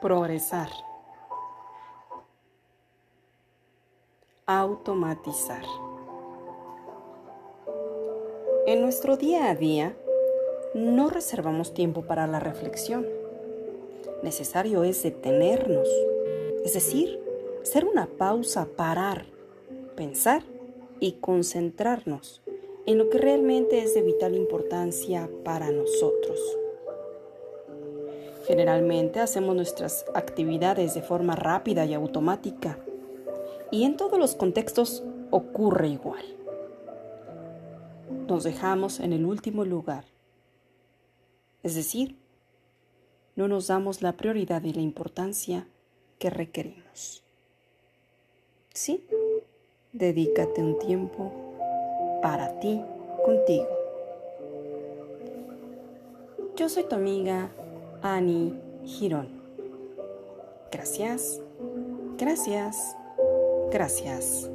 Progresar. Automatizar. En nuestro día a día no reservamos tiempo para la reflexión. Necesario es detenernos, es decir, hacer una pausa, parar, pensar y concentrarnos en lo que realmente es de vital importancia para nosotros. Generalmente hacemos nuestras actividades de forma rápida y automática y en todos los contextos ocurre igual. Nos dejamos en el último lugar, es decir, no nos damos la prioridad y la importancia que requerimos. Sí, dedícate un tiempo para ti, contigo. Yo soy tu amiga Ani Girón. Gracias, gracias, gracias.